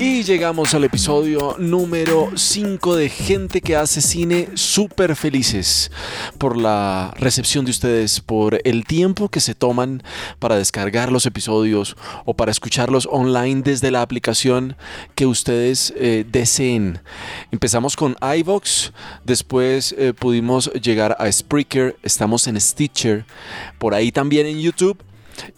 Y llegamos al episodio número 5 de Gente que hace cine súper felices por la recepción de ustedes, por el tiempo que se toman para descargar los episodios o para escucharlos online desde la aplicación que ustedes eh, deseen. Empezamos con iVox, después eh, pudimos llegar a Spreaker, estamos en Stitcher, por ahí también en YouTube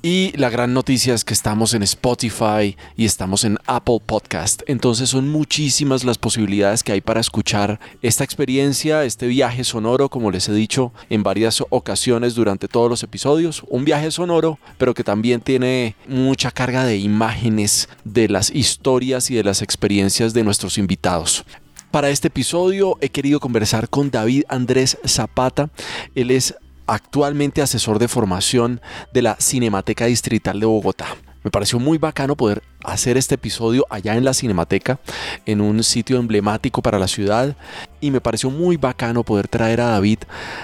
y la gran noticia es que estamos en Spotify y estamos en Apple Podcast. Entonces son muchísimas las posibilidades que hay para escuchar esta experiencia, este viaje sonoro, como les he dicho en varias ocasiones durante todos los episodios. Un viaje sonoro, pero que también tiene mucha carga de imágenes de las historias y de las experiencias de nuestros invitados. Para este episodio he querido conversar con David Andrés Zapata. Él es actualmente asesor de formación de la Cinemateca Distrital de Bogotá. Me pareció muy bacano poder hacer este episodio allá en la Cinemateca, en un sitio emblemático para la ciudad. Y me pareció muy bacano poder traer a David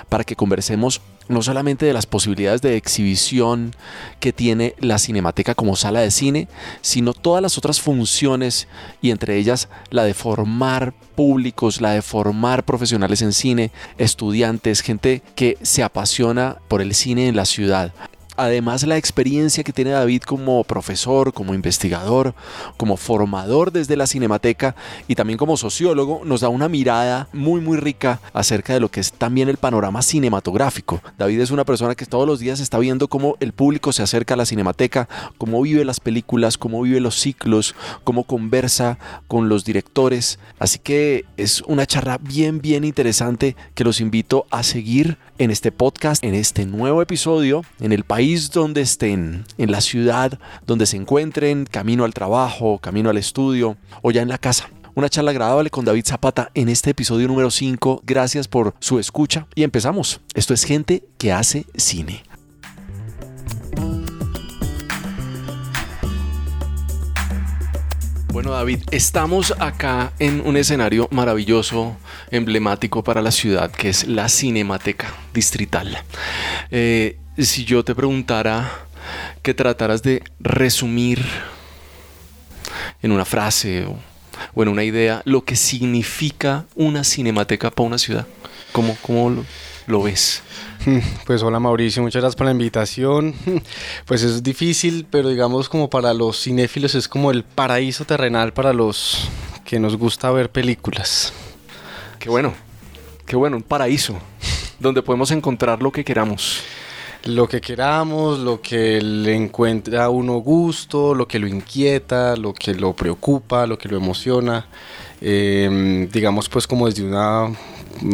para que conversemos no solamente de las posibilidades de exhibición que tiene la Cinemateca como sala de cine, sino todas las otras funciones y entre ellas la de formar públicos, la de formar profesionales en cine, estudiantes, gente que se apasiona por el cine en la ciudad. Además, la experiencia que tiene David como profesor, como investigador, como formador desde la cinemateca y también como sociólogo nos da una mirada muy muy rica acerca de lo que es también el panorama cinematográfico. David es una persona que todos los días está viendo cómo el público se acerca a la cinemateca, cómo vive las películas, cómo vive los ciclos, cómo conversa con los directores. Así que es una charla bien bien interesante que los invito a seguir en este podcast, en este nuevo episodio, en el país donde estén, en la ciudad donde se encuentren, camino al trabajo, camino al estudio o ya en la casa. Una charla agradable con David Zapata en este episodio número 5. Gracias por su escucha y empezamos. Esto es gente que hace cine. Bueno David, estamos acá en un escenario maravilloso, emblemático para la ciudad, que es la Cinemateca Distrital. Eh, si yo te preguntara que trataras de resumir en una frase o, en una idea lo que significa una cinemateca para una ciudad, ¿cómo, cómo lo, ves? Pues hola Mauricio, muchas gracias por la invitación. Pues es difícil, pero digamos como para los cinéfilos es como el paraíso terrenal para los que nos gusta ver películas. Qué bueno, qué bueno, un paraíso donde podemos encontrar lo que queramos lo que queramos, lo que le encuentra a uno gusto, lo que lo inquieta, lo que lo preocupa, lo que lo emociona. Em, digamos pues como desde una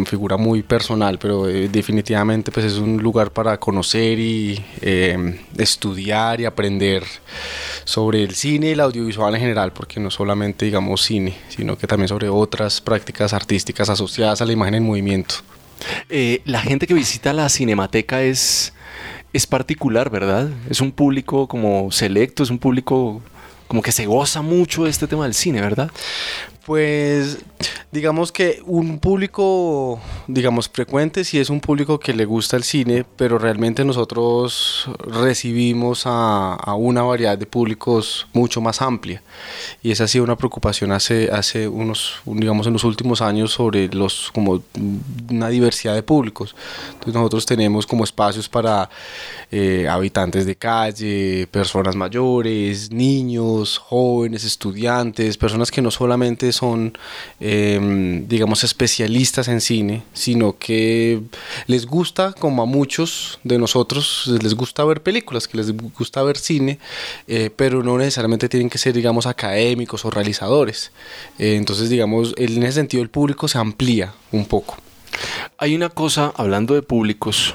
figura muy personal, pero eh, definitivamente pues es un lugar para conocer y em, estudiar y aprender sobre el cine y el audiovisual en general, porque no solamente digamos cine, sino que también sobre otras prácticas artísticas asociadas a la imagen en movimiento. Eh, la gente que visita la cinemateca es es particular, ¿verdad? Es un público como selecto, es un público como que se goza mucho de este tema del cine, ¿verdad? Pues digamos que un público, digamos, frecuente sí es un público que le gusta el cine, pero realmente nosotros recibimos a, una variedad de públicos mucho más amplia. Y esa ha sido una preocupación hace, hace unos, digamos, en los últimos años sobre los, como una diversidad de públicos. Entonces nosotros tenemos como espacios para eh, habitantes de calle, personas mayores, niños, jóvenes, estudiantes, personas que no solamente son, em, digamos, especialistas en cine, sino que les gusta, como a muchos de nosotros, les gusta ver películas, que les gusta ver cine, eh, pero no necesariamente tienen que ser, digamos, académicos o realizadores. Eh, entonces, digamos, en ese sentido el público se amplía un poco. Hay una cosa, hablando de públicos,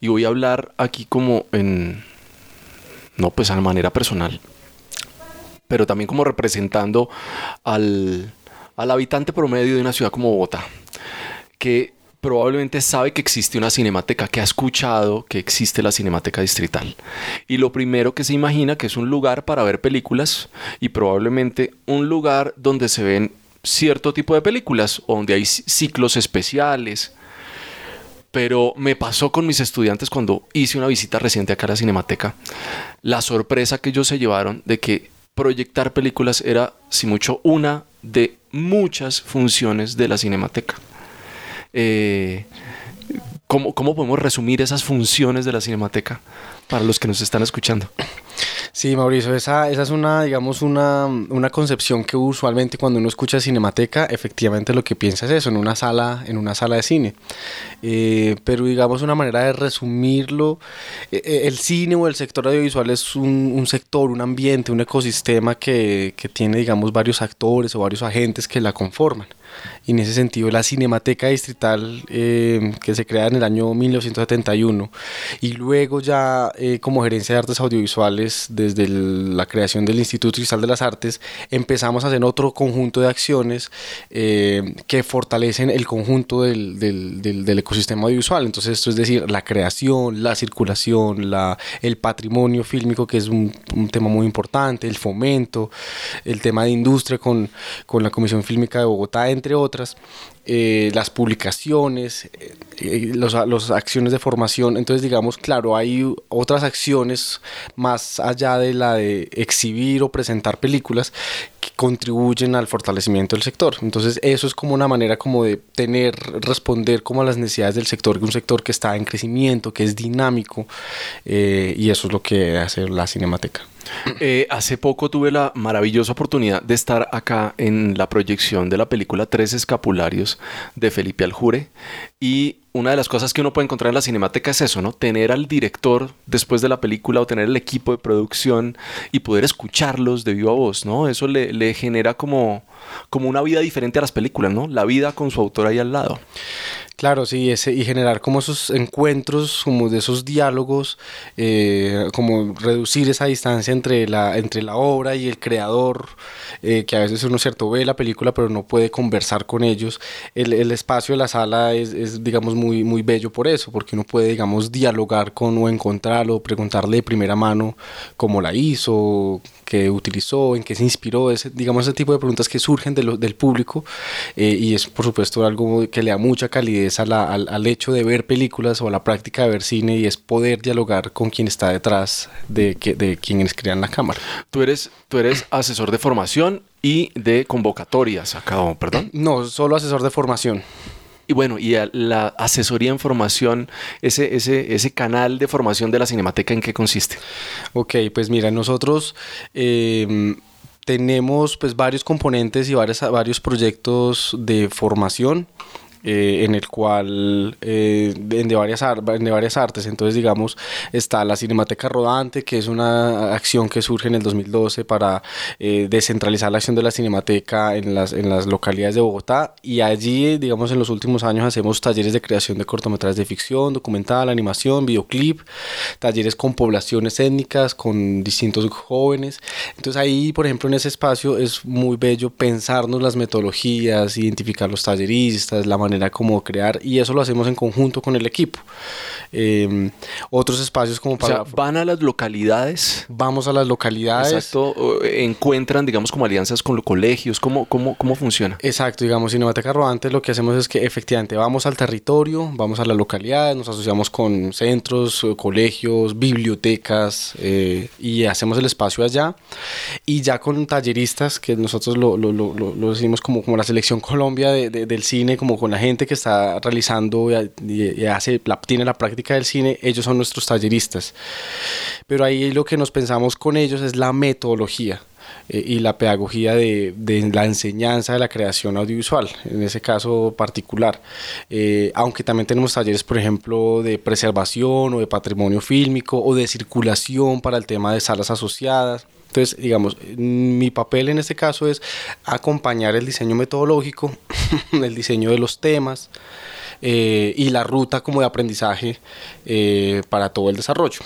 y voy a hablar aquí como en, no pues a manera personal pero también como representando al, habitante promedio de una ciudad como Bogotá, que probablemente sabe que existe una cinemateca, que ha escuchado que existe la cinemateca distrital. Y lo primero que se imagina que es un lugar para ver películas y probablemente un lugar donde se ven cierto tipo de películas donde hay ciclos especiales. Pero me pasó con mis estudiantes cuando hice una visita reciente acá a la cinemateca, la sorpresa que ellos se llevaron de que proyectar películas era, si mucho, una de muchas funciones de la cinemateca. Eh, ¿cómo, ¿Cómo podemos resumir esas funciones de la cinemateca para los que nos están escuchando? Sí, Mauricio, esa, esa es una, digamos, una, una, concepción que usualmente cuando uno escucha cinemateca, efectivamente lo que piensa es eso, en una sala, en una sala de cine. Eh, pero digamos una manera de resumirlo, eh, eh, el cine o el sector audiovisual es un, un sector, un ambiente, un ecosistema que, que, tiene, digamos, varios actores o varios agentes que la conforman. Y en ese sentido, la Cinemateca Distrital, eh, que se crea en el año 1971, y luego ya eh, como gerencia de artes audiovisuales, desde el, la creación del Instituto Cristal de las Artes, empezamos a hacer otro conjunto de acciones eh, que fortalecen el conjunto del, del, del, del, ecosistema audiovisual. Entonces, esto es decir, la creación, la circulación, la, el patrimonio fílmico, que es un, un, tema muy importante, el fomento, el tema de industria con, con la Comisión Fílmica de Bogotá, entre otras, eh, las publicaciones, eh, eh las los acciones de formación. Entonces, digamos, claro, hay otras acciones más allá de la de exhibir o presentar películas que contribuyen al fortalecimiento del sector. Entonces, eso es como una manera como de tener, responder como a las necesidades del sector, un sector que está en crecimiento, que es dinámico, eh, y eso es lo que hace la Cinemateca. Eh, hace poco tuve la maravillosa oportunidad de estar acá en la proyección de la película Tres Escapularios de Felipe Aljure y una de las cosas que uno puede encontrar en la cinemateca es eso, ¿no? Tener al director después de la película o tener el equipo de producción y poder escucharlos de viva voz, ¿no? Eso le, genera como, como una vida diferente a las películas, ¿no? La vida con su autor ahí al lado. Claro, sí, ese, y generar como esos encuentros, como de esos diálogos, eh, como reducir esa distancia entre la, entre la obra y el creador, eh, que a veces uno cierto ve la película pero no puede conversar con ellos. El, espacio de la sala es, digamos, muy, muy bello por eso, porque uno puede, digamos, dialogar con o encontrarlo, preguntarle de primera mano cómo la hizo, qué utilizó, en qué se inspiró, ese, digamos, ese tipo de preguntas que surgen de lo, del público eh, y es, por supuesto, algo que le da mucha calidez a la, al, al, hecho de ver películas o a la práctica de ver cine y es poder dialogar con quien está detrás de, que, de quienes crean la cámara. Tú eres, tú eres asesor de formación y de convocatorias acá, perdón. No, solo asesor de formación. Y bueno, y la asesoría en formación, ese, ese, ese canal de formación de la Cinemateca, ¿en qué consiste? Ok, pues mira, nosotros... Eh, tenemos pues varios componentes y varios, varios proyectos de formación eh, en el cual eh, de, varias de varias artes. Entonces digamos está la Cinemateca Rodante que es una acción que surge en el 2012 para eh, descentralizar la acción de la Cinemateca en las, en las localidades de Bogotá. Y allí digamos en los últimos años hacemos talleres de creación de cortometrajes de ficción, documental, animación, videoclip, talleres con poblaciones étnicas, con distintos jóvenes. Entonces ahí por ejemplo en ese espacio es muy bello pensarnos las metodologías, identificar los talleristas, la manera manera como crear y eso lo hacemos en conjunto con el equipo. Eh, otros espacios como para... O sea, van a las localidades. Vamos a las localidades. Exacto. Encuentran, digamos, como alianzas con los colegios. ¿Cómo, cómo, cómo funciona? Exacto. Digamos, Cinemateca Rodante lo que hacemos es que efectivamente vamos al territorio, vamos a las localidades, nos asociamos con centros, colegios, bibliotecas eh, y hacemos el espacio allá. Y ya con talleristas, que nosotros lo, lo, lo, lo decimos como, como la selección Colombia de, de, del cine, como con la gente que está realizando y, hace, la, tiene la práctica del cine, ellos son nuestros talleristas. Pero ahí lo que nos pensamos con ellos es la metodología eh, y la pedagogía de, de, la enseñanza de la creación audiovisual, en ese caso particular. Eh, aunque también tenemos talleres, por ejemplo, de preservación o de patrimonio fílmico o de circulación para el tema de salas asociadas. Entonces, digamos, mi papel en este caso es acompañar el diseño metodológico, el diseño de los temas eh, y la ruta como de aprendizaje eh, para todo el desarrollo.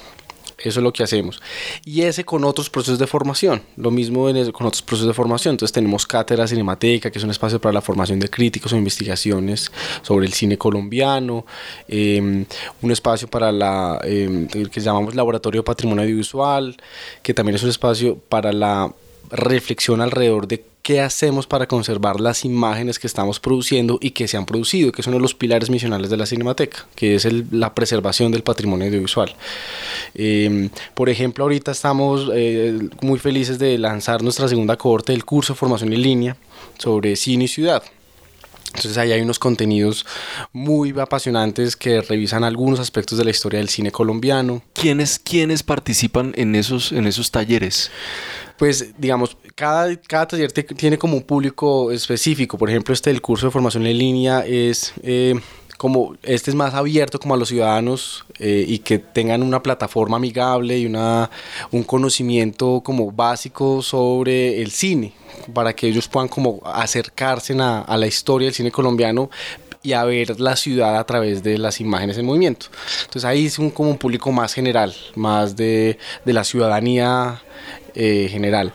Eso es lo que hacemos. Y ese con otros procesos de formación. Lo mismo en con otros procesos de formación. Entonces tenemos Cátedra Cinemateca, que es un espacio para la formación de críticos o investigaciones sobre el cine colombiano. Eh, un espacio para la eh, que llamamos Laboratorio de Patrimonio Audiovisual, que también es un espacio para la reflexión alrededor de qué hacemos para conservar las imágenes que estamos produciendo y que se han producido, que es uno de los pilares misionales de la Cinemateca, que es la preservación del patrimonio audiovisual. Em, por ejemplo, ahorita estamos eh, muy felices de lanzar nuestra segunda cohorte del curso de formación en línea sobre cine y ciudad. Entonces ahí hay unos contenidos muy apasionantes que revisan algunos aspectos de la historia del cine colombiano. ¿Quiénes, quiénes participan en esos, en esos talleres? Pues digamos, cada, cada taller tiene como un público específico. Por ejemplo, este del curso de formación en línea es... Eh, como este es más abierto como a los ciudadanos eh, y que tengan una plataforma amigable y una, un conocimiento como básico sobre el cine para que ellos puedan como acercarse a, a la historia del cine colombiano y a ver la ciudad a través de las imágenes en movimiento. Entonces ahí es un, como un público más general, más de, de la ciudadanía eh, general.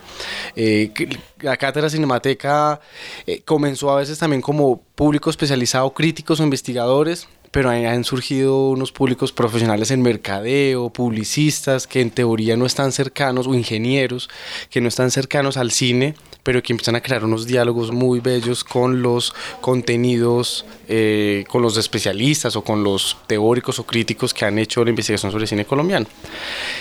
Eh, la cátedra cinemateca eh, comenzó a veces también como público especializado, críticos o investigadores, pero han surgido unos públicos profesionales en mercadeo, publicistas, que en teoría no están cercanos, o ingenieros, que no están cercanos al cine, pero que empiezan a crear unos diálogos muy bellos con los contenidos, eh, con los especialistas o con los teóricos o críticos que han hecho la investigación sobre cine colombiano.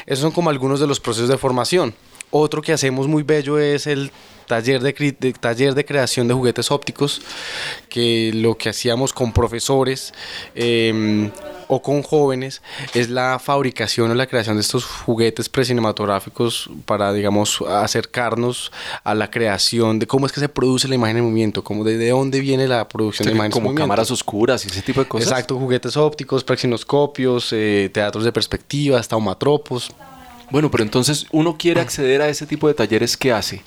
Esos son como algunos de los procesos de formación. Otro que hacemos muy bello es el taller de, taller de creación de juguetes ópticos, que lo que hacíamos con profesores em, o con jóvenes es la fabricación o la creación de estos juguetes precinematográficos para, digamos, acercarnos a la creación de cómo es que se produce la imagen en movimiento, cómo de, dónde viene la producción de imágenes como en movimiento. cámaras oscuras y ese tipo de cosas. Exacto, juguetes ópticos, praxinoscopios, eh, teatros de perspectiva, taumatropos. Bueno, pero entonces uno quiere acceder a ese tipo de talleres, ¿qué hace?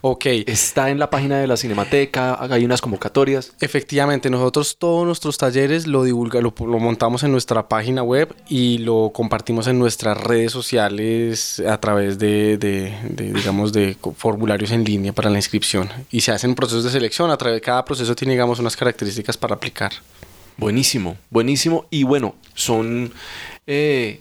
Ok. Está en la página de la Cinemateca, hay unas convocatorias. Efectivamente, nosotros todos nuestros talleres lo, divulga, lo, montamos en nuestra página web y lo compartimos en nuestras redes sociales a través de, de, digamos, de formularios en línea para la inscripción. Y se hacen procesos de selección, a través de cada proceso tiene, digamos, unas características para aplicar. Buenísimo, buenísimo. Y bueno, son... Eh,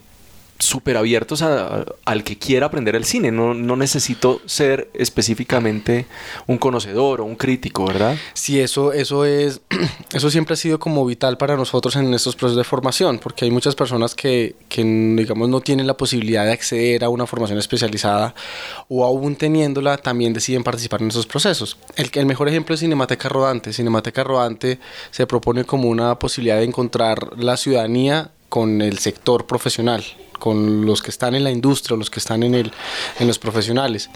súper abiertos al que quiera aprender el cine. No, no, necesito ser específicamente un conocedor o un crítico, ¿verdad? Sí, eso, eso es, eso siempre ha sido como vital para nosotros en estos procesos de formación, porque hay muchas personas que, que digamos, no tienen la posibilidad de acceder a una formación especializada o aún teniéndola, también deciden participar en esos procesos. El, el mejor ejemplo es Cinemateca Rodante. Cinemateca Rodante se propone como una posibilidad de encontrar la ciudadanía con el sector profesional con los que están en la industria, los que están en, el, en los profesionales,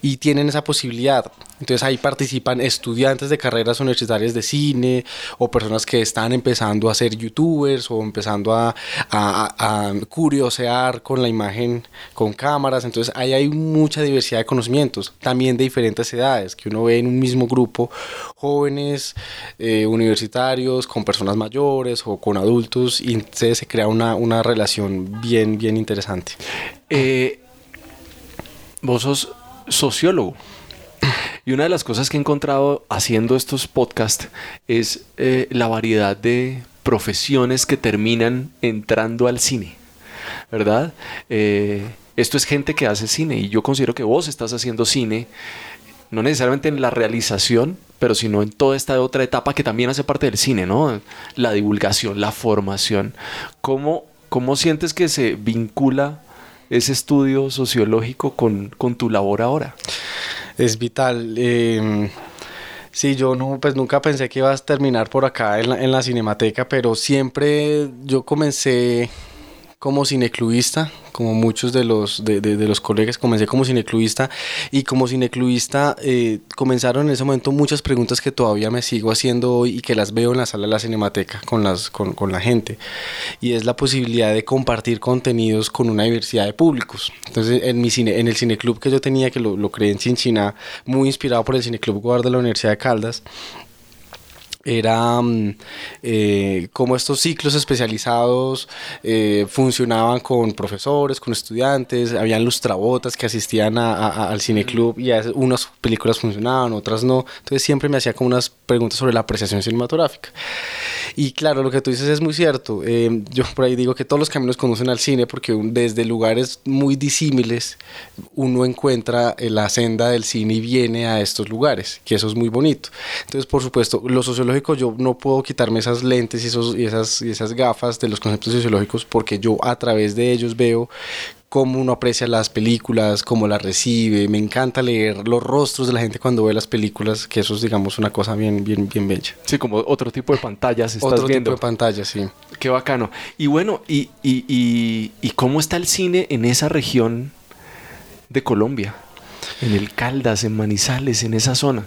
y tienen esa posibilidad. Entonces ahí participan estudiantes de carreras universitarias de cine o personas que están empezando a ser youtubers o empezando a, a, curiosear con la imagen con cámaras. Entonces ahí hay mucha diversidad de conocimientos, también de diferentes edades, que uno ve en un mismo grupo jóvenes, eh, universitarios, con personas mayores o con adultos y entonces se crea una, una relación bien, bien interesante. Eh, vos sos sociólogo. Y una de las cosas que he encontrado haciendo estos podcasts es eh, la variedad de profesiones que terminan entrando al cine, ¿verdad? Eh, esto es gente que hace cine y yo considero que vos estás haciendo cine, no necesariamente en la realización, pero sino en toda esta otra etapa que también hace parte del cine, ¿no? La divulgación, la formación. ¿Cómo, cómo sientes que se vincula ese estudio sociológico con, con tu labor ahora? es vital. Eh, sí, yo no, pues nunca pensé que ibas a terminar por acá en la, en la cinemateca, pero siempre yo comencé como cineclubista, como muchos de los, de, de, los colegas, comencé como cineclubista y como cineclubista eh, comenzaron en ese momento muchas preguntas que todavía me sigo haciendo hoy y que las veo en la sala de la cinemateca con, las, con, con la gente. Y es la posibilidad de compartir contenidos con una diversidad de públicos. Entonces, en, mi cine, en el cineclub que yo tenía, que lo, lo creé en Chinchina, muy inspirado por el cineclub Guard de la Universidad de Caldas, era mm, eh, cómo estos ciclos especializados eh, funcionaban con profesores, con estudiantes, habían lustrabotas que asistían a, al cineclub y unas películas funcionaban, otras no, entonces siempre me hacía como unas preguntas sobre la apreciación cinematográfica. Y claro, lo que tú dices es muy cierto, eh, yo por ahí digo que todos los caminos conducen al cine porque desde lugares muy disímiles uno encuentra la senda del cine y viene a estos lugares, que eso es muy bonito. Entonces, por supuesto, los sociólogos yo no puedo quitarme esas lentes y, esos, y, esas, y esas gafas de los conceptos sociológicos porque yo a través de ellos veo cómo uno aprecia las películas, cómo las recibe. Me encanta leer los rostros de la gente cuando ve las películas, que eso es, digamos, una cosa bien, bien, bien bella. Sí, como otro tipo de pantallas estás otro viendo. tipo de pantallas, sí. Qué bacano. Y bueno, y, y, y, ¿y cómo está el cine en esa región de Colombia? En el Caldas, en Manizales, en esa zona.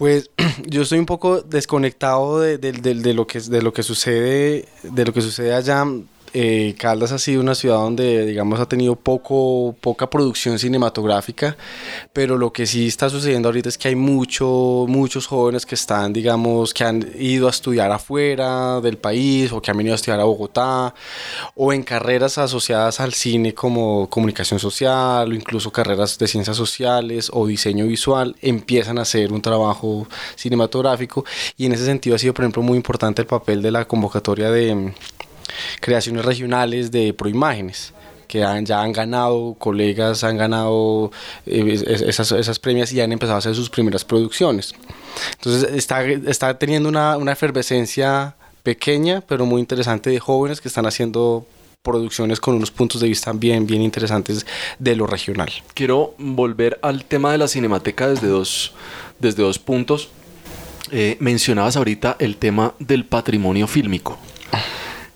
Pues yo estoy un poco desconectado de, de, lo que, de lo que sucede de lo que sucede allá eh, Caldas ha sido una ciudad donde, digamos, ha tenido poco, poca producción cinematográfica, pero lo que sí está sucediendo ahorita es que hay mucho, muchos jóvenes que están, digamos, que han ido a estudiar afuera del país o que han venido a estudiar a Bogotá o en carreras asociadas al cine como comunicación social o incluso carreras de ciencias sociales o diseño visual, empiezan a hacer un trabajo cinematográfico. Y en ese sentido ha sido, por ejemplo, muy importante el papel de la convocatoria de creaciones regionales de proimágenes que ya han ganado, colegas han ganado eh, esas, esas premias y han empezado a hacer sus primeras producciones. Entonces está, está teniendo una, una efervescencia pequeña, pero muy interesante de jóvenes que están haciendo producciones con unos puntos de vista bien, bien interesantes de lo regional. Quiero volver al tema de la cinemateca desde dos, desde dos puntos. Eh, mencionabas ahorita el tema del patrimonio fílmico.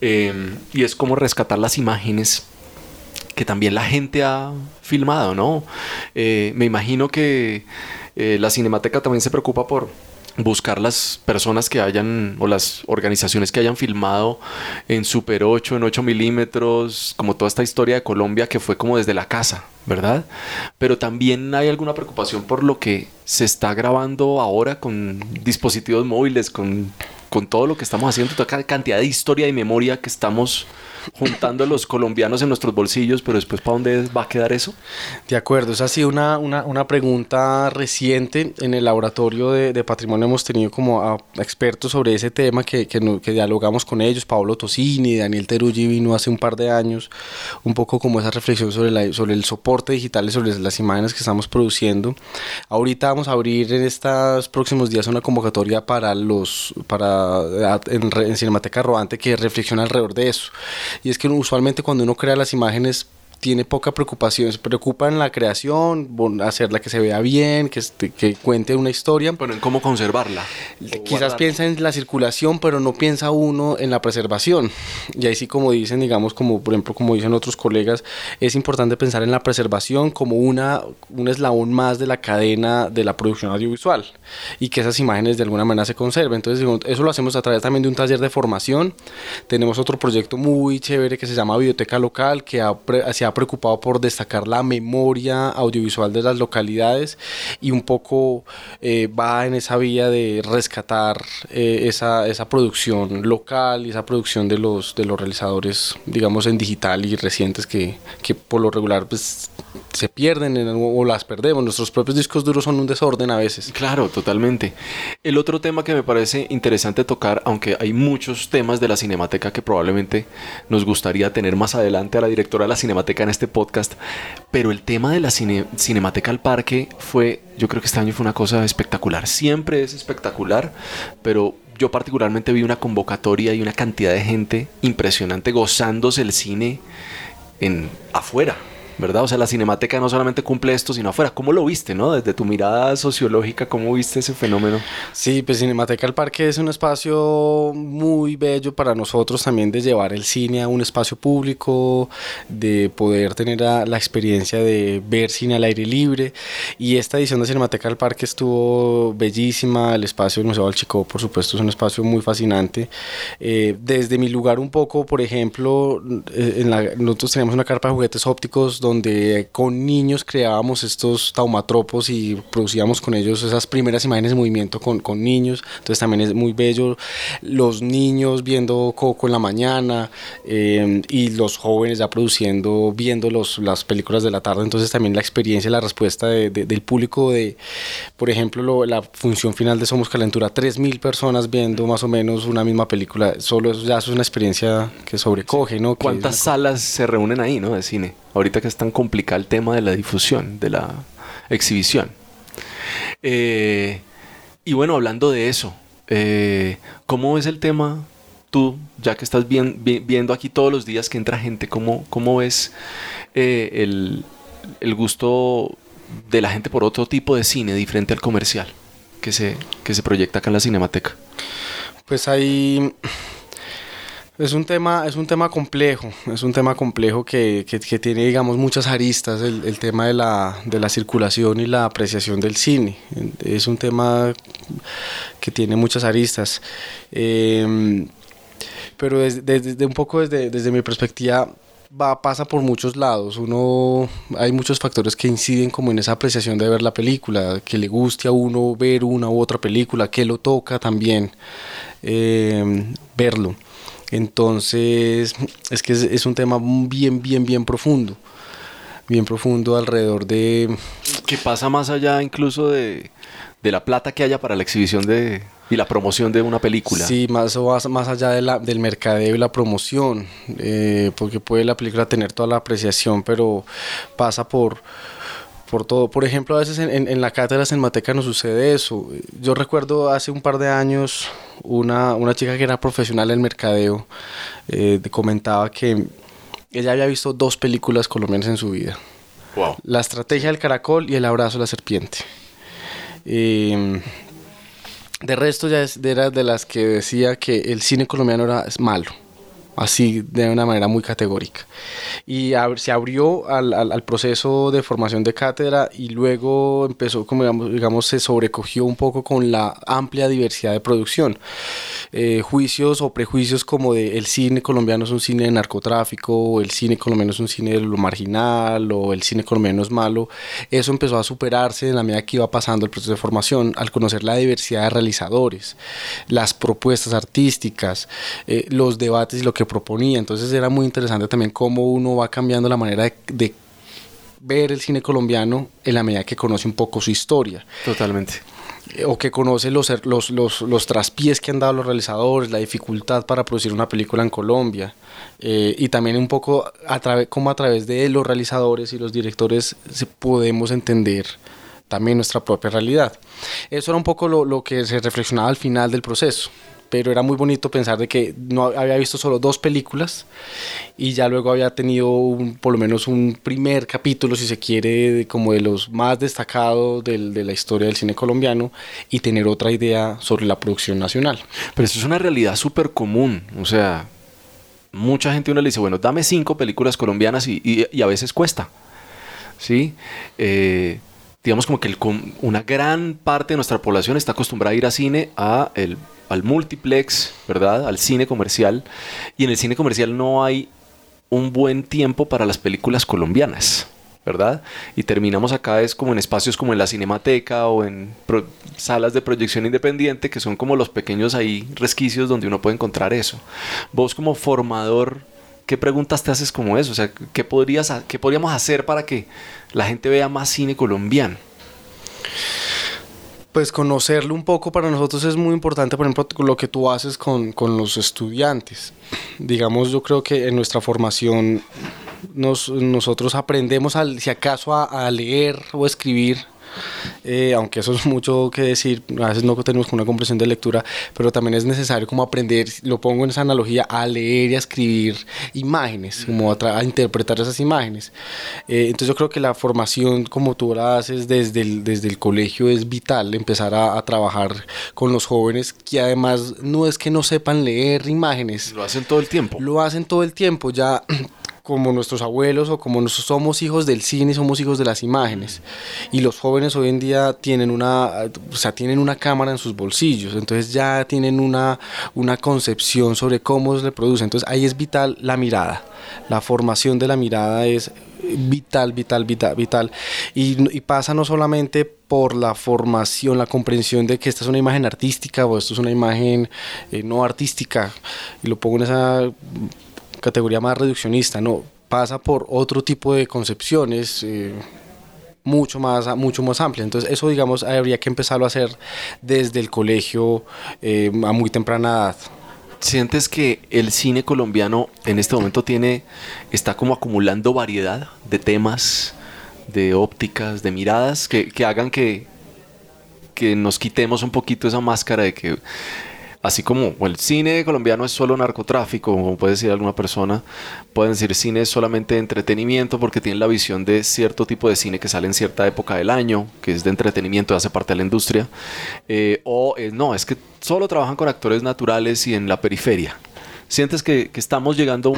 Em, y es como rescatar las imágenes que también la gente ha filmado, ¿no? Eh, me imagino que eh, la Cinemateca también se preocupa por buscar las personas que hayan o las organizaciones que hayan filmado en Super 8, en 8 milímetros, como toda esta historia de Colombia que fue como desde la casa, ¿verdad? Pero también hay alguna preocupación por lo que se está grabando ahora con dispositivos móviles, con con todo lo que estamos haciendo, toda cantidad de historia y memoria que estamos juntando los colombianos en nuestros bolsillos, pero después ¿para dónde va a quedar eso? De acuerdo, esa ha sido una, una, una pregunta reciente. En el laboratorio de, patrimonio hemos tenido como a expertos sobre ese tema que, que, que, dialogamos con ellos, Pablo Tosini, Daniel Teruggi vino hace un par de años, un poco como esa reflexión sobre, la, sobre el soporte digital y sobre las imágenes que estamos produciendo. Ahorita vamos a abrir en estos próximos días una convocatoria para los para en, en Cinemateca Rodante que reflexiona alrededor de eso y es que usualmente cuando uno crea las imágenes tiene poca preocupación, se preocupa en la creación, hacerla que se vea bien, que, que cuente una historia. Pero en cómo conservarla. Quizás piensa en la circulación, pero no piensa uno en la preservación. Y ahí sí, como dicen, digamos, como por ejemplo, como dicen otros colegas, es importante pensar en la preservación como una, un eslabón más de la cadena de la producción audiovisual y que esas imágenes de alguna manera se conserven. Entonces, eso lo hacemos a través también de un taller de formación. Tenemos otro proyecto muy chévere que se llama Biblioteca Local, que se ha preocupado por destacar la memoria audiovisual de las localidades y un poco eh, va en esa vía de rescatar eh, esa, esa, producción local y esa producción de los, de los realizadores, digamos, en digital y recientes que, que por lo regular pues, se pierden en, o las perdemos. Nuestros propios discos duros son un desorden a veces. Claro, totalmente. El otro tema que me parece interesante tocar, aunque hay muchos temas de la Cinemateca que probablemente nos gustaría tener más adelante a la directora de la Cinemateca en este podcast, pero el tema de la Cinemateca al Parque fue, yo creo que este año fue una cosa espectacular. Siempre es espectacular, pero yo particularmente vi una convocatoria y una cantidad de gente impresionante gozándose el cine en afuera. ¿Verdad? O sea, la cinemateca no solamente cumple esto, sino afuera. ¿Cómo lo viste, no? Desde tu mirada sociológica, ¿cómo viste ese fenómeno? Sí, pues Cinemateca El Parque es un espacio muy bello para nosotros también de llevar el cine a un espacio público, de poder tener la, experiencia de ver cine al aire libre. Y esta edición de Cinemateca El Parque estuvo bellísima. El espacio del Museo del Chico, por supuesto, es un espacio muy fascinante. Eh, desde mi lugar un poco, por ejemplo, eh, en la, nosotros tenemos una carpa de juguetes ópticos donde con niños creábamos estos taumatropos y producíamos con ellos esas primeras imágenes de movimiento con, con niños. Entonces también es muy bello los niños viendo Coco en la mañana eh, y los jóvenes ya produciendo, viendo los, las películas de la tarde. Entonces también la experiencia y la respuesta de, de, del público de, por ejemplo, lo, la función final de Somos Calentura, 3.000 personas viendo más o menos una misma película. Solo eso ya es una experiencia que sobrecoge, ¿no? ¿Cuántas salas se reúnen ahí, ¿no? De cine. Ahorita que es tan complicado el tema de la difusión, de la exhibición. Eh, y bueno, hablando de eso, eh, ¿cómo ves el tema tú, ya que estás viendo aquí todos los días que entra gente, cómo, cómo ves eh, el, el gusto de la gente por otro tipo de cine diferente al comercial que se, que se proyecta acá en la Cinemateca? Pues ahí es un tema, es un tema complejo, es un tema complejo que, que- que tiene, digamos, muchas aristas, el, el tema de la, de la circulación y la apreciación del cine. Es un tema que tiene muchas aristas. Eh, pero desde, desde- un poco desde, desde mi perspectiva va, pasa por muchos lados. Uno, hay muchos factores que inciden como en esa apreciación de ver la película, que le guste a uno ver una u otra película, que lo toca también eh, verlo. Entonces, es que es, es un tema bien, bien, bien profundo. Bien profundo alrededor de... Que pasa más allá incluso de, de la plata que haya para la exhibición de, y la promoción de una película. Sí, más, más, más allá de la, del mercadeo y la promoción, eh, porque puede la película tener toda la apreciación, pero pasa por, por todo. Por ejemplo, a veces en, en, en la cátedra cinemateca no sucede eso. Yo recuerdo hace un par de años una, una chica que era profesional en mercadeo eh, comentaba que ella había visto dos películas colombianas en su vida. Wow. La estrategia del caracol y el abrazo de la serpiente. Eh, de resto ya es, era de las que decía que el cine colombiano era es malo, así de una manera muy categórica. Y se abrió al, proceso de formación de cátedra y luego empezó, como digamos, digamos, se sobrecogió un poco con la amplia diversidad de producción. Eh, juicios o prejuicios como el cine colombiano es un cine de narcotráfico, o el cine colombiano es un cine de lo marginal, o el cine colombiano es malo, eso empezó a superarse en la medida que iba pasando el proceso de formación, al conocer la diversidad de realizadores, las propuestas artísticas, eh, los debates y lo que proponía. Entonces era muy interesante también cómo uno va cambiando la manera de, de ver el cine colombiano en la medida que conoce un poco su historia Totalmente. eh, o que conoce los, er- los, los, los traspiés que han dado los realizadores, la dificultad para producir una película en Colombia, eh, y también un poco a través, como a través de los realizadores y los directores podemos entender también nuestra propia realidad. Eso era un poco lo, lo que se reflexionaba al final del proceso. Pero era muy bonito pensar de que no había visto solo dos películas y ya luego había tenido por lo menos un primer capítulo, si se quiere, como de los más destacados del- de la historia del cine colombiano y tener otra idea sobre la producción nacional. Pero eso es una realidad súper común. O sea, mucha gente uno le dice, bueno, dame cinco películas colombianas y, y- a veces cuesta. ¿Sí? Eh, digamos como que una gran parte de nuestra población está acostumbrada a ir a cine, a el- al multiplex, ¿verdad? Al cine comercial. Y en el cine comercial no hay un buen tiempo para las películas colombianas, ¿verdad? Y terminamos acá es como en espacios como en la Cinemateca o en salas de proyección independiente, que son como los pequeños ahí resquicios donde uno puede encontrar eso. Vos como formador, ¿qué preguntas te haces como eso? O sea, ¿qué, podrías, qué podríamos hacer para que la gente vea más cine colombiano? Pues conocerlo un poco para nosotros es muy importante, por ejemplo, lo que tú haces con, con los estudiantes. Digamos, yo creo que en nuestra formación nos, nosotros aprendemos, al, si acaso, a, a leer o escribir, eh, aunque eso es mucho que decir, a veces no tenemos una comprensión de lectura, pero también es necesario como aprender, lo pongo en esa analogía, a leer y a escribir imágenes, como a, a interpretar esas imágenes. Eh, entonces yo creo que la formación como tú la haces desde el, desde el colegio es vital, empezar a, a trabajar con los jóvenes que además no es que no sepan leer imágenes, Lo hacen todo el tiempo. lo hacen todo el tiempo, ya como nuestros abuelos o como nosotros somos hijos del cine, somos hijos de las imágenes. Y los jóvenes hoy en día tienen una, o sea, tienen una cámara en sus bolsillos, entonces ya tienen una, una concepción sobre cómo se le produce. Entonces ahí es vital la mirada. La formación de la mirada es vital, vital, vital, vital. Y, y, pasa no solamente por la formación, la comprensión de que esta es una imagen artística o esto es una imagen eh, no artística, y lo pongo en esa categoría más reduccionista, no, pasa por otro tipo de concepciones. Eh, mucho más, mucho más amplia. Entonces eso, digamos, habría que empezarlo a hacer desde el colegio eh, a muy temprana edad. ¿Sientes que el cine colombiano en este momento tiene, está como acumulando variedad de temas, de ópticas, de miradas que, que hagan que, que nos quitemos un poquito esa máscara de que así como el cine colombiano es solo narcotráfico, como puede decir alguna persona, pueden decir cine es solamente entretenimiento porque tienen la visión de cierto tipo de cine que sale en cierta época del año, que es de entretenimiento y hace parte de la industria, eh, o eh, no, es que solo trabajan con actores naturales y en la periferia. ¿Sientes que, estamos llegando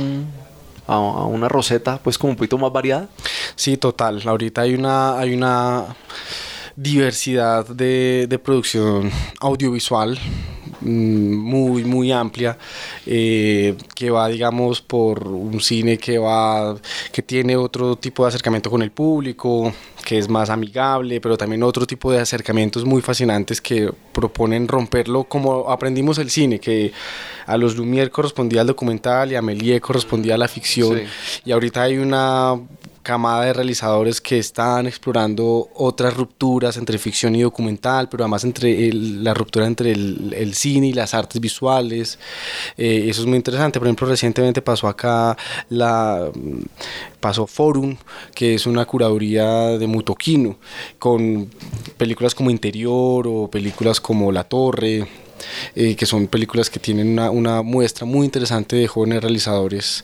a, una roseta pues como un poquito más variada? Sí, total. Ahorita hay una... Hay una diversidad de, de producción audiovisual muy, muy amplia, eh, que va, digamos, por un cine que va, que tiene otro tipo de acercamiento con el público, que es más amigable, pero también otro tipo de acercamientos muy fascinantes que proponen romperlo como aprendimos el cine, que a los Lumière correspondía al documental y a Méliès correspondía a la ficción, y ahorita hay una camada de realizadores que están explorando otras rupturas entre ficción y documental, pero además entre la ruptura entre el, cine y las artes visuales. Eh, eso es muy interesante. Por ejemplo, recientemente pasó acá la pasó Forum, que es una curaduría de Mutoquino, con películas como Interior o películas como La Torre. Eh, que son películas que tienen una, muestra muy interesante de jóvenes realizadores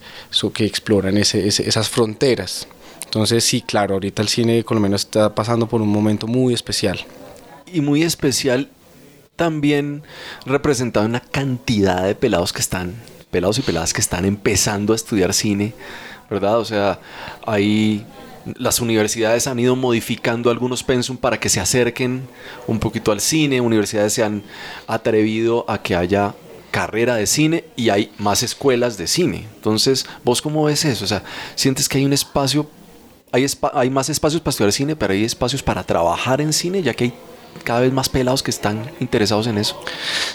que exploran ese, esas fronteras. Entonces sí, claro, ahorita el cine colombiano está pasando por un momento muy especial. Y muy especial también representado una cantidad de pelados que están, pelados y peladas que están empezando a estudiar cine, ¿verdad? O sea, ahí las universidades han ido modificando algunos pensum para que se acerquen un poquito al cine, universidades se han atrevido a que haya carrera de cine y hay más escuelas de cine. Entonces, ¿vos cómo ves eso? O sea, ¿sientes que hay un espacio hay, hay más espacios para estudiar cine, pero hay espacios para trabajar en cine, ya que hay cada vez más pelados que están interesados en eso.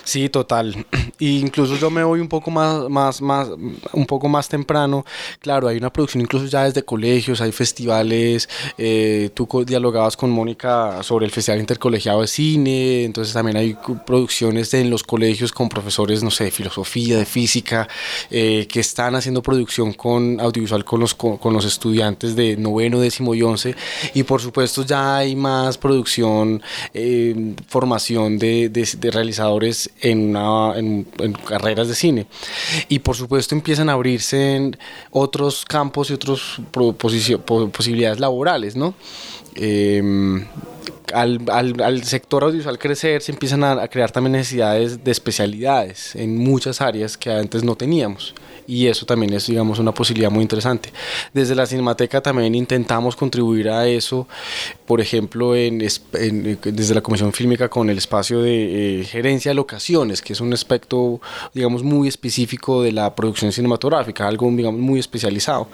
Sí, total. Y incluso yo me voy un poco más, más, más, un poco más temprano. Claro, hay una producción incluso ya desde colegios, hay festivales. Eh, tú dialogabas con Mónica sobre el Festival Intercolegiado de Cine, entonces también hay producciones en los colegios con profesores, no sé, de filosofía, de física, eh, que están haciendo producción con audiovisual con los, con, los estudiantes de noveno, décimo y once. Y por supuesto ya hay más producción. Eh, eh, formación de, realizadores en, en, carreras de cine. Y por supuesto empiezan a abrirse otros campos y otras posibilidades laborales, ¿no? Em, al, sector audiovisual crecer, se empiezan a, a, crear también necesidades de especialidades en muchas áreas que antes no teníamos y eso también es, digamos, una posibilidad muy interesante. Desde la Cinemateca también intentamos contribuir a eso, por ejemplo, en, desde la Comisión Fílmica con el espacio de eh, gerencia de locaciones, que es un aspecto, digamos, muy específico de la producción cinematográfica, algo, digamos, muy especializado.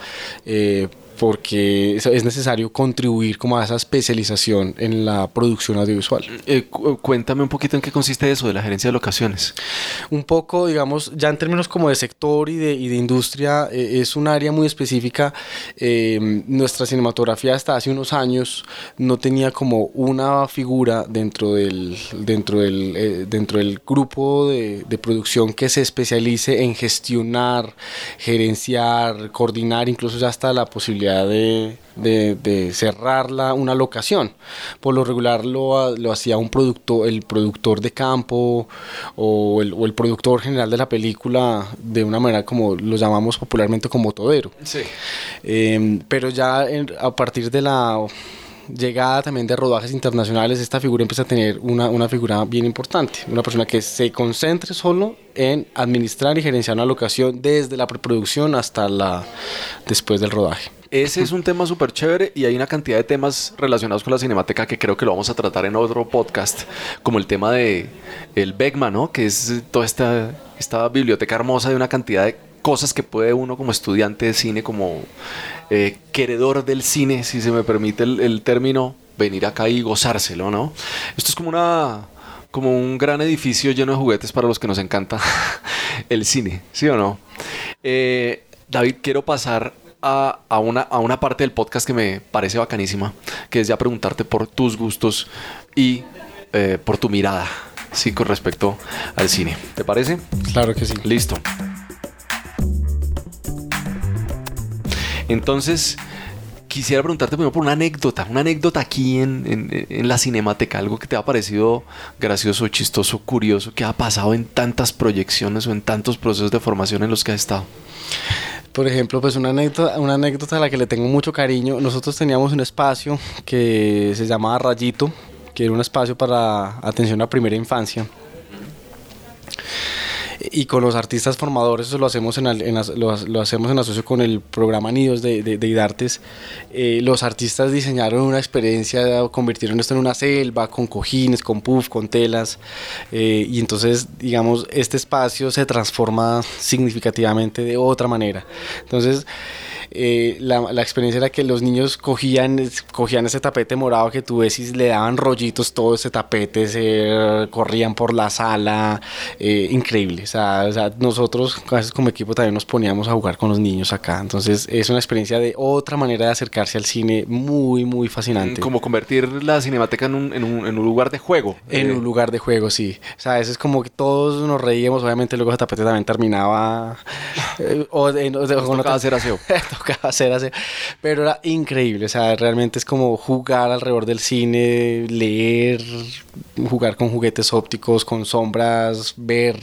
Eh, porque es necesario contribuir como a esa especialización en la producción audiovisual. Eh, cuéntame un poquito en qué consiste eso de la gerencia de locaciones. Un poco, digamos, ya en términos como de sector y de, y de industria, eh, es un área muy específica. Eh, nuestra cinematografía hasta hace unos años no tenía como una figura dentro del, dentro del, dentro del grupo de, de producción que se especialice en gestionar, gerenciar, coordinar, incluso ya hasta la posibilidad de, de, cerrar una locación. Por lo regular lo, lo hacía un producto, el productor de campo o el, o el, productor general de la película de una manera como lo llamamos popularmente como todero. Sí. Em, pero ya a partir de la llegada también de rodajes internacionales, esta figura empieza a tener una, una, figura bien importante, una persona que se concentre solo en administrar y gerenciar una locación desde la preproducción hasta la después del rodaje. Ese es un tema súper chévere y hay una cantidad de temas relacionados con la cinemática que creo que lo vamos a tratar en otro podcast, como el tema de el Beckman, ¿no? Que es toda esta, esta biblioteca hermosa de una cantidad de cosas que puede uno como estudiante de cine, como eh, queredor del cine, si se me permite el, el término, venir acá y gozárselo, ¿no? Esto es como una como un gran edificio lleno de juguetes para los que nos encanta el cine, ¿sí o no? Eh, David, quiero pasar a, a una, a una parte del podcast que me parece bacanísima, que es ya preguntarte por tus gustos y eh, por tu mirada, sí, con respecto al cine. ¿Te parece? Claro que sí. Listo. Entonces, quisiera preguntarte primero por una anécdota, una anécdota aquí en, en- en la Cinemateca, algo que te ha parecido gracioso, chistoso, curioso, que ha pasado en tantas proyecciones o en tantos procesos de formación en los que has estado. Por ejemplo, pues una anécdota, una anécdota a la que le tengo mucho cariño. Nosotros teníamos un espacio que se llamaba Rayito, que era un espacio para atención a primera infancia. Y con los artistas formadores, eso lo hacemos en, en lo hacemos en asocio con el programa Nidos de, de, de IDARTES. Eh, los artistas diseñaron una experiencia, convirtieron esto en una selva, con cojines, con puff, con telas. eh, y entonces, digamos, este espacio se transforma significativamente de otra manera. Entonces, eh, la, la experiencia era que los niños cogían, cogían ese tapete morado que tú ves y le daban rollitos todo ese tapete, se corrían por la sala, eh, increíble. O sea, o sea, nosotros a veces como equipo también nos poníamos a jugar con los niños acá. Entonces es una experiencia de otra manera de acercarse al cine muy, muy fascinante. Como convertir la Cinemateca en un, en un- en un lugar de juego. En Eh, un lugar de juego, sí. O sea, eso es como que todos nos reíamos. Obviamente, luego ese tapete también terminaba. eh, o de- o hacer aseo. tocaba hacer. Pero era increíble. O sea, realmente es como jugar alrededor del cine, leer, jugar con juguetes ópticos, con sombras, ver.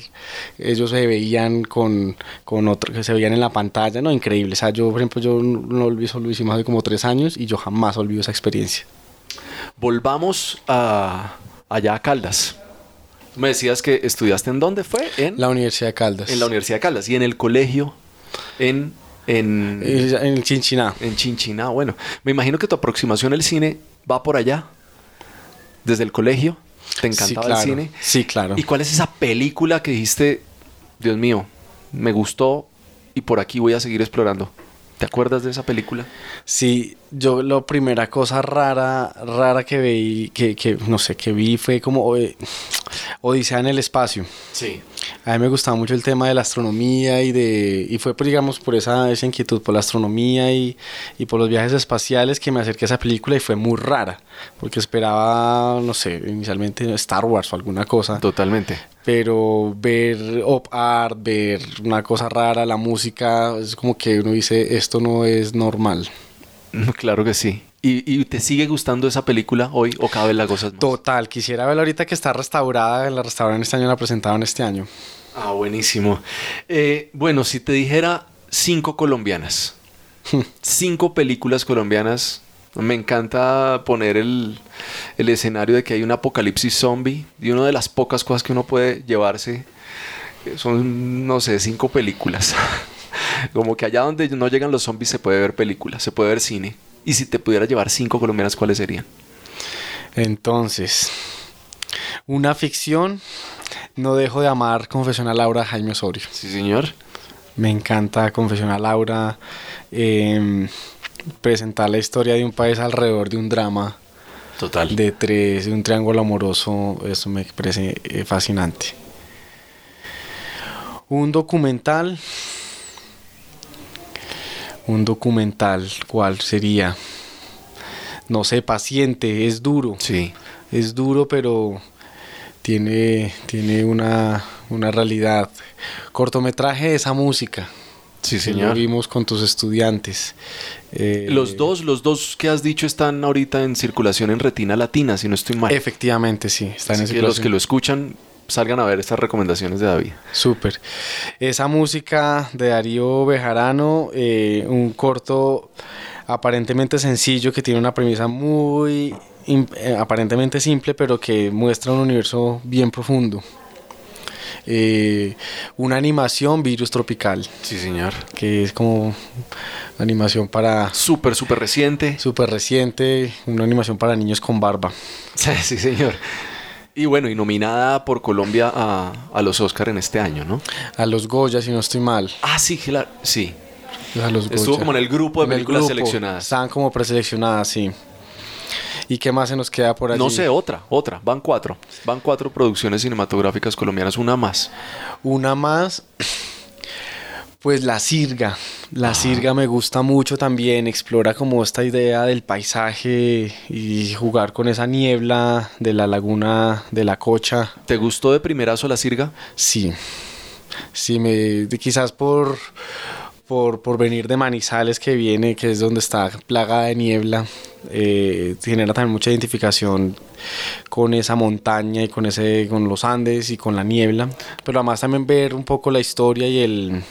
Ellos se veían con, con otro, que se veían en la pantalla, ¿no? Increíble. O sea, yo, por ejemplo, yo no olvido, lo hicimos hace como tres años y yo jamás olvido esa experiencia. Volvamos a, allá a Caldas. Me decías que estudiaste en dónde fue? En La Universidad de Caldas. En la Universidad de Caldas y en el colegio en, en, En Chinchiná. en Chinchiná. Bueno, me imagino que tu aproximación al cine va por allá, desde el colegio. ¿Te encantaba sí, claro. el cine? Sí, claro. ¿Y cuál es esa película que dijiste, Dios mío, me gustó y por aquí voy a seguir explorando? ¿Te acuerdas de esa película? Sí, yo la primera cosa rara, rara que vi, que, que no sé, que vi fue como eh, Odisea en el espacio. Sí. A mí me gustaba mucho el tema de la astronomía y de y fue por, digamos por esa, esa inquietud por la astronomía y, y por los viajes espaciales que me acerqué a esa película y fue muy rara porque esperaba no sé inicialmente Star Wars o alguna cosa Totalmente. pero ver op art ver una cosa rara la música es como que uno dice esto no es normal Claro que sí. ¿Y, y te sigue gustando esa película hoy o cada vez la gozas más? Total, quisiera verla ahorita que está restaurada, la restauraron este año, la presentaron este año. Ah, buenísimo. Eh, bueno, si te dijera cinco colombianas, cinco películas colombianas, me encanta poner el, el escenario de que hay un apocalipsis zombie y una de las pocas cosas que uno puede llevarse eh, son, no sé, cinco películas. Como que allá donde no llegan los zombies se puede ver películas, se puede ver cine. Y si te pudiera llevar cinco colombianas, ¿cuáles serían? Entonces, una ficción, no dejo de amar Confesión a Laura Jaime Osorio. Sí, señor. Me encanta Confesión a Laura, eh, presentar la historia de un país alrededor de un drama Total. de tres, de un triángulo amoroso, eso me parece eh, fascinante. Un documental. Un documental, ¿cuál sería? No sé, paciente, es duro. Sí. Es duro, pero tiene, tiene una, una realidad. Cortometraje de esa música. Sí, señor. lo vimos con tus estudiantes. Eh, Los dos, los dos que has dicho están ahorita en circulación en Retina Latina, si no estoy mal. Efectivamente, sí. Están Así en que circulación. los que lo escuchan salgan a ver estas recomendaciones de David. Súper. Esa música de Darío Bejarano, eh, un corto aparentemente sencillo que tiene una premisa muy eh, aparentemente simple, pero que muestra un universo bien profundo. Eh, una animación Virus Tropical, Sí, señor. que es como animación para Súper, súper reciente. súper reciente, una animación para niños con barba. Sí, sí, señor. Y bueno, y nominada por Colombia a, a los Oscar en este año, ¿no? A los Goya, si no estoy mal. Ah, sí, claro. Sí. A los Estuvo Goya. como en el grupo de En películas grupo. seleccionadas. Estaban como preseleccionadas, sí. ¿Y qué más se nos queda por allí? No sé, otra, otra. Van cuatro. Van cuatro producciones cinematográficas colombianas, una más. Una más, pues La Sirga. La Ah. Sirga me gusta mucho también, explora como esta idea del paisaje y jugar con esa niebla de la laguna de la Cocha. ¿Te gustó de primerazo la sirga? Sí, sí, me, quizás por, por, por venir de Manizales que viene, que es donde está plagada de niebla, eh, genera también mucha identificación con esa montaña y con, ese, con los Andes y con la niebla, pero además también ver un poco la historia y el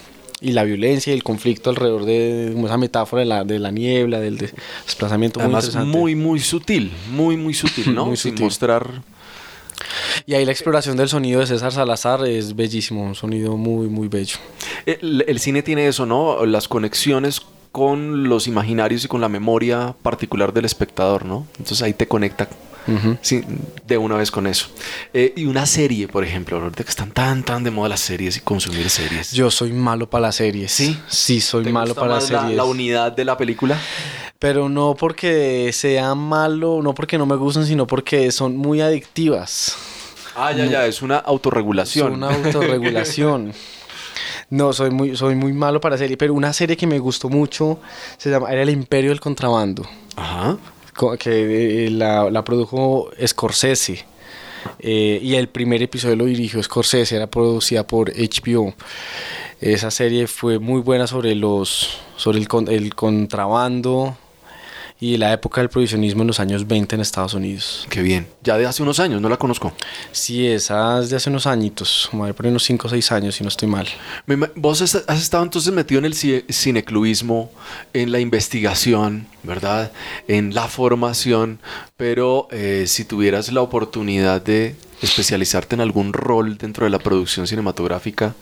y la violencia y el conflicto alrededor de como esa metáfora de la, de la niebla, del de- desplazamiento Además, muy, muy sutil. Muy, muy sutil, ¿no? Muy Sin sutil. mostrar... Y ahí la exploración del sonido de César Salazar es bellísimo, un sonido muy, muy bello. El, el cine tiene eso, ¿no? Las conexiones con los imaginarios y con la memoria particular del espectador, ¿no? Entonces ahí te conecta sí, de una vez con eso. Eh, y una serie, por ejemplo, ahorita que están tan, tan de moda las series y consumir series. Yo soy malo para las series. ¿Sí? Sí, soy ¿Te malo gusta para las más la- series. La, unidad de la película? Pero no porque sea malo, no porque no me gusten, sino porque son muy adictivas. Ah, ya, ya, es una autorregulación. Son una autorregulación. No, soy muy, soy muy malo para serie, pero una serie que me gustó mucho se llama, era El Imperio del Contrabando, Ajá. que eh, la, la produjo Scorsese. eh, y el primer episodio lo dirigió Scorsese, era producida por HBO. Esa serie fue muy buena sobre los sobre el, el contrabando y la época del prohibicionismo en los años 20 en Estados Unidos. Qué bien. Ya de hace unos años, no la conozco. Sí, esa es de hace unos añitos, como por unos 5 o 6 años, si no estoy mal. Vos has estado entonces metido en el ci- cineclubismo, en la investigación, ¿verdad? En la formación, pero eh, si tuvieras la oportunidad de especializarte en algún rol dentro de la producción cinematográfica,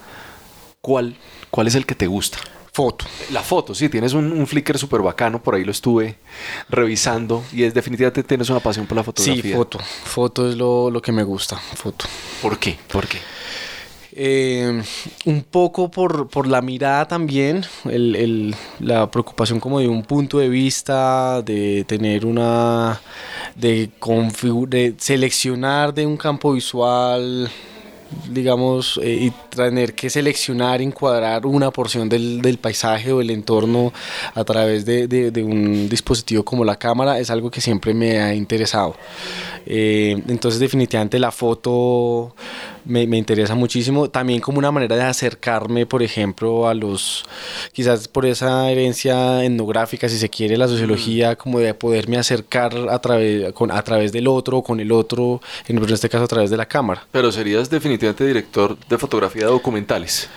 ¿cuál, cuál es el que te gusta? Foto. La foto, sí, tienes un, un Flickr súper bacano, por ahí lo estuve revisando y es definitivamente tienes una pasión por la fotografía. Sí, foto. Foto es lo, lo que me gusta, foto. ¿Por qué? ¿Por qué? Eh, un poco por, por la mirada también, el- el- la preocupación como de un punto de vista, de tener una, de, de seleccionar de un campo visual, digamos, eh, y tener que seleccionar, encuadrar una porción del, del paisaje o el entorno a través de, de- de un dispositivo como la cámara es algo que siempre me ha interesado. Eh, entonces definitivamente la foto me, me interesa muchísimo, también como una manera de acercarme, por ejemplo, a los, quizás por esa herencia etnográfica, si se quiere, la sociología, como de poderme acercar a través, con, a través del otro, con el otro, en, en este caso a través de la cámara. Pero serías definitivamente director de fotografía de documentales.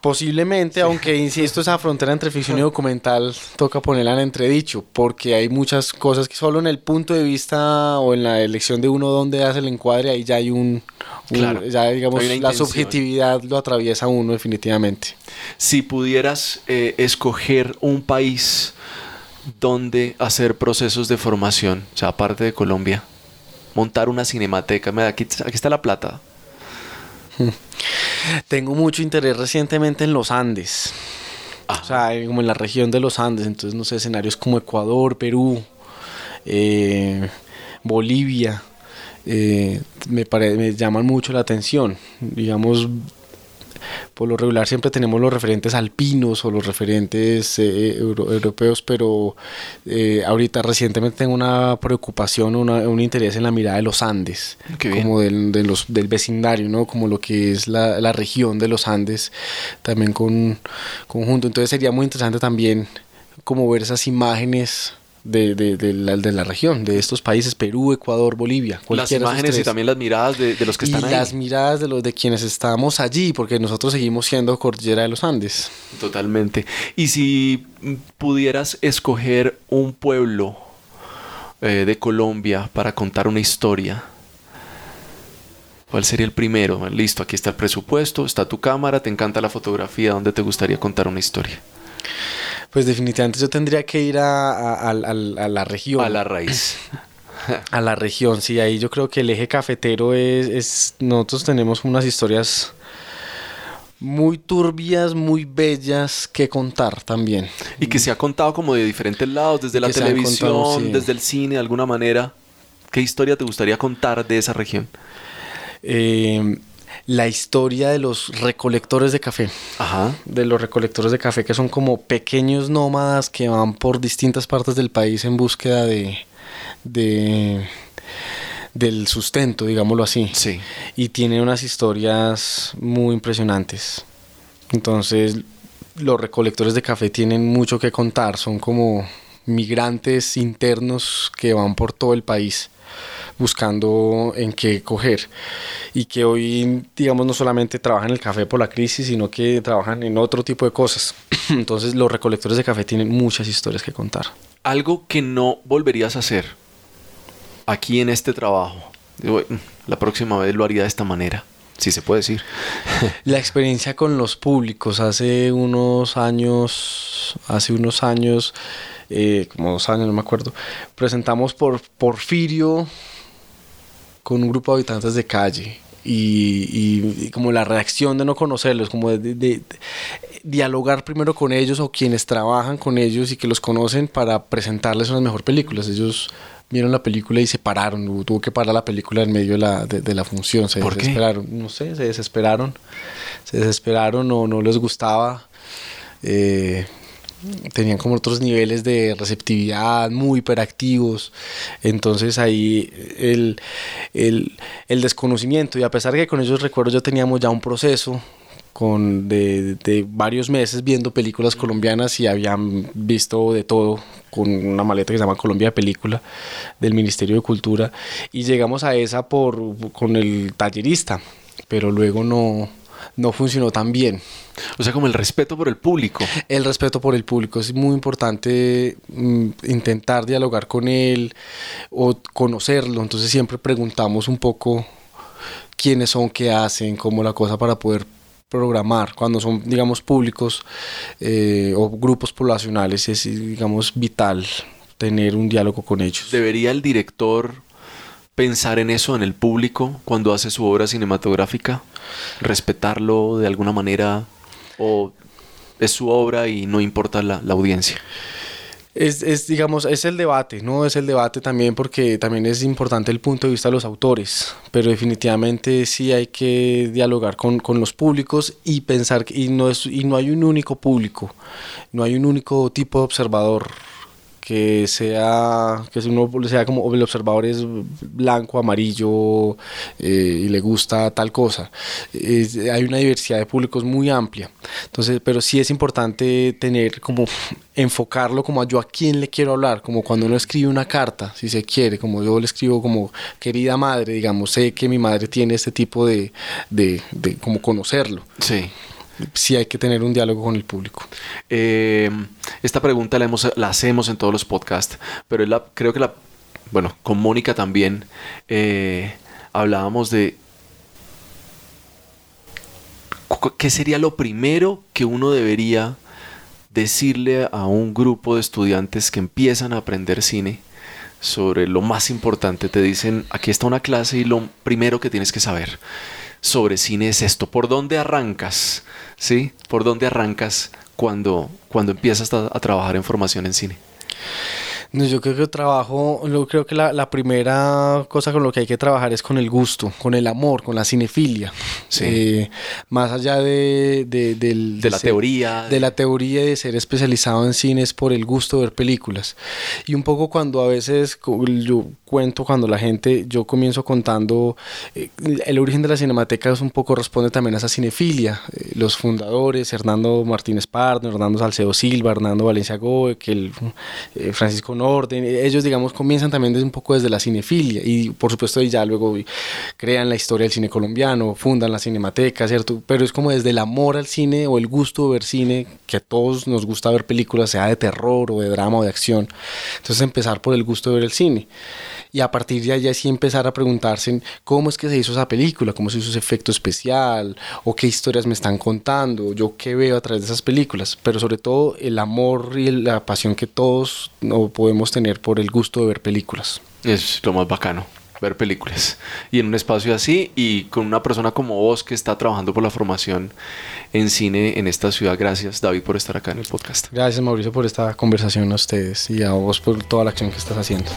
Posiblemente, aunque insisto, esa frontera entre ficción y documental toca ponerla en entredicho, porque hay muchas cosas que solo en el punto de vista o en la elección de uno donde hace el encuadre, ahí ya hay un, un- Claro, ya digamos, la subjetividad lo atraviesa uno definitivamente. Si pudieras eh, escoger un país donde hacer procesos de formación, o sea, aparte de Colombia, montar una cinemateca, mira, aquí, aquí está la plata. Tengo mucho interés recientemente en los Andes, Ah, o sea, como en la región de los Andes, entonces no sé, escenarios como Ecuador, Perú, eh, Bolivia, eh, me, pare- me llaman mucho la atención, digamos, por lo regular siempre tenemos los referentes alpinos o los referentes eh, euro- europeos, pero eh, ahorita recientemente tengo una preocupación, una- un interés en la mirada de los Andes, Qué como del, de los, del vecindario, ¿no? como lo que es la, la región de los Andes, también con conjunto. Entonces sería muy interesante también como ver esas imágenes. De, de- de la, de la región, de estos países, Perú, Ecuador, Bolivia. las imágenes y también las miradas de, de los que y están ahí. las miradas de los de quienes estamos allí, porque nosotros seguimos siendo Cordillera de los Andes. Totalmente. Y si pudieras escoger un pueblo eh, de Colombia para contar una historia, ¿cuál sería el primero? Listo, aquí está el presupuesto, está tu cámara, te encanta la fotografía, ¿dónde te gustaría contar una historia? Pues definitivamente yo tendría que ir a, a- la región. A la raíz. a la región. Sí, ahí yo creo que el eje cafetero es, es nosotros tenemos unas historias muy turbias, muy bellas que contar también. Y que se ha contado como de diferentes lados, desde la televisión, contado, sí. desde el cine, de alguna manera. ¿Qué historia te gustaría contar de esa región? Eh, la historia de los recolectores de café. Ajá. De los recolectores de café que son como pequeños nómadas que van por distintas partes del país en búsqueda de, de del sustento, digámoslo así. Sí. Y tiene unas historias muy impresionantes. Entonces, los recolectores de café tienen mucho que contar, son como migrantes internos que van por todo el país buscando en qué coger. Y que hoy digamos no solamente trabajan el café por la crisis sino que trabajan en otro tipo de cosas. Entonces los recolectores de café tienen muchas historias que contar. Algo que no volverías a hacer aquí en este trabajo. La próxima vez lo haría de esta manera si se puede decir. La experiencia con los públicos. Hace unos años, hace unos años, eh, como dos años, no me acuerdo, presentamos por Porfirio con un grupo de habitantes de calle. Y, y, como la reacción de no conocerlos, como de, de, de, dialogar primero con ellos o quienes trabajan con ellos y que los conocen para presentarles unas mejor películas. Ellos vieron la película y se pararon, tuvo que parar la película en medio de la, de, la función, se ¿Por desesperaron, qué? no sé, se desesperaron, se desesperaron o no les gustaba. Eh, tenían como otros niveles de receptividad muy hiperactivos. Entonces ahí el, el, el, desconocimiento y a pesar de que con esos recuerdos ya teníamos ya un proceso con de, de, varios meses viendo películas colombianas y habían visto de todo con una maleta que se llama Colombia de Película del Ministerio de Cultura y llegamos a esa por con el tallerista pero luego no no funcionó tan bien. O sea, como el respeto por el público. El respeto por el público. Es muy importante mm, intentar dialogar con él o conocerlo. Entonces siempre preguntamos un poco quiénes son, qué hacen, cómo la cosa para poder programar cuando son digamos públicos eh, o grupos poblacionales es digamos vital tener un diálogo con ellos debería el director pensar en eso, en el público, cuando hace su obra cinematográfica? ¿Respetarlo de alguna manera? ¿O es su obra y no importa la, la audiencia? Es, es, digamos, es el debate, ¿no? Es el debate también porque también es importante el punto de vista de los autores, pero definitivamente sí hay que dialogar con, con los públicos y pensar, y no, es, y no hay un único público, no hay un único tipo de observador que sea que uno sea como el observador es blanco amarillo eh, y le gusta tal cosa. Hay una diversidad de públicos muy amplia. Entonces pero sí es importante tener como enfocarlo como a yo a quién le quiero hablar. Como cuando uno escribe una carta si se quiere como yo le escribo como querida madre digamos sé que mi madre tiene este tipo de de, de como conocerlo sí sí hay que tener un diálogo con el público. Eh, esta pregunta la, hemos, la, hacemos en todos los podcasts, pero la, creo que la, bueno, con Mónica también eh, hablábamos de qué sería lo primero que uno debería decirle a un grupo de estudiantes que empiezan a aprender cine sobre lo más importante. Te dicen, aquí está una clase y lo primero que tienes que saber sobre cine es esto. ¿Por dónde arrancas? ¿Sí? ¿Por dónde arrancas cuando, cuando empiezas a, a trabajar en formación en cine? No, yo creo que trabajo, yo creo que la, la, primera cosa con lo que hay que trabajar es con el gusto, con el amor, con la cinefilia. Sí. Eh, más allá de, de, del, de la ser, teoría. De la teoría de ser especializado en cine es por el gusto de ver películas. Y un poco cuando a veces yo cuento, cuando la gente, yo comienzo contando, eh, el origen de la cinemateca es un poco responde también a esa cinefilia. Eh, los fundadores, Hernando Martínez Pardo, Hernando Salcedo Silva, Hernando Valencia Goe, que el, eh, Francisco Orden, ellos digamos comienzan también desde un poco desde la cinefilia y por supuesto ya luego crean la historia del cine colombiano, fundan la cinemateca, ¿cierto? Pero es como desde el amor al cine o el gusto de ver cine, que a todos nos gusta ver películas, sea de terror o de drama o de acción. Entonces empezar por el gusto de ver el cine. Y a partir de allá sí empezar a preguntarse cómo es que se hizo esa película, cómo se hizo ese efecto especial, o qué historias me están contando, yo qué veo a través de esas películas. Pero sobre todo el amor y la pasión que todos no podemos tener por el gusto de ver películas. Es lo más bacano ver películas y en un espacio así y con una persona como vos que está trabajando por la formación en cine en esta ciudad. Gracias David por estar acá en el podcast. Gracias Mauricio por esta conversación a ustedes y a vos por toda la acción que estás haciendo.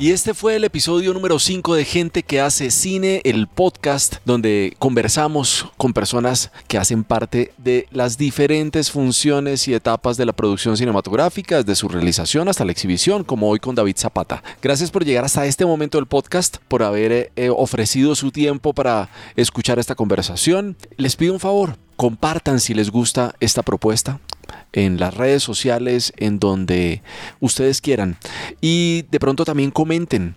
Y este fue el episodio número 5 de Gente que hace cine, el podcast donde conversamos con personas que hacen parte de las diferentes funciones y etapas de la producción cinematográfica, desde su realización hasta la exhibición, como hoy con David Zapata. Gracias por llegar hasta este momento del podcast, por haber eh, ofrecido su tiempo para escuchar esta conversación. Les pido un favor, compartan si les gusta esta propuesta en las redes sociales, en donde ustedes quieran. Y de pronto también comenten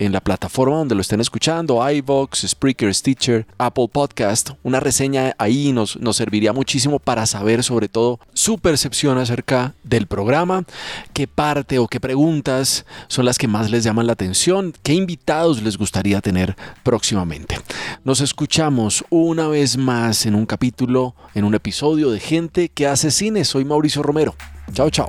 en la plataforma donde lo estén escuchando, iVox, Spreaker, Stitcher, Apple Podcast, una reseña ahí nos, nos serviría muchísimo para saber sobre todo su percepción acerca del programa, qué parte o qué preguntas son las que más les llaman la atención, qué invitados les gustaría tener próximamente. Nos escuchamos una vez más en un capítulo, en un episodio de Gente que hace cine. Soy Mauricio Romero. Chao, chao.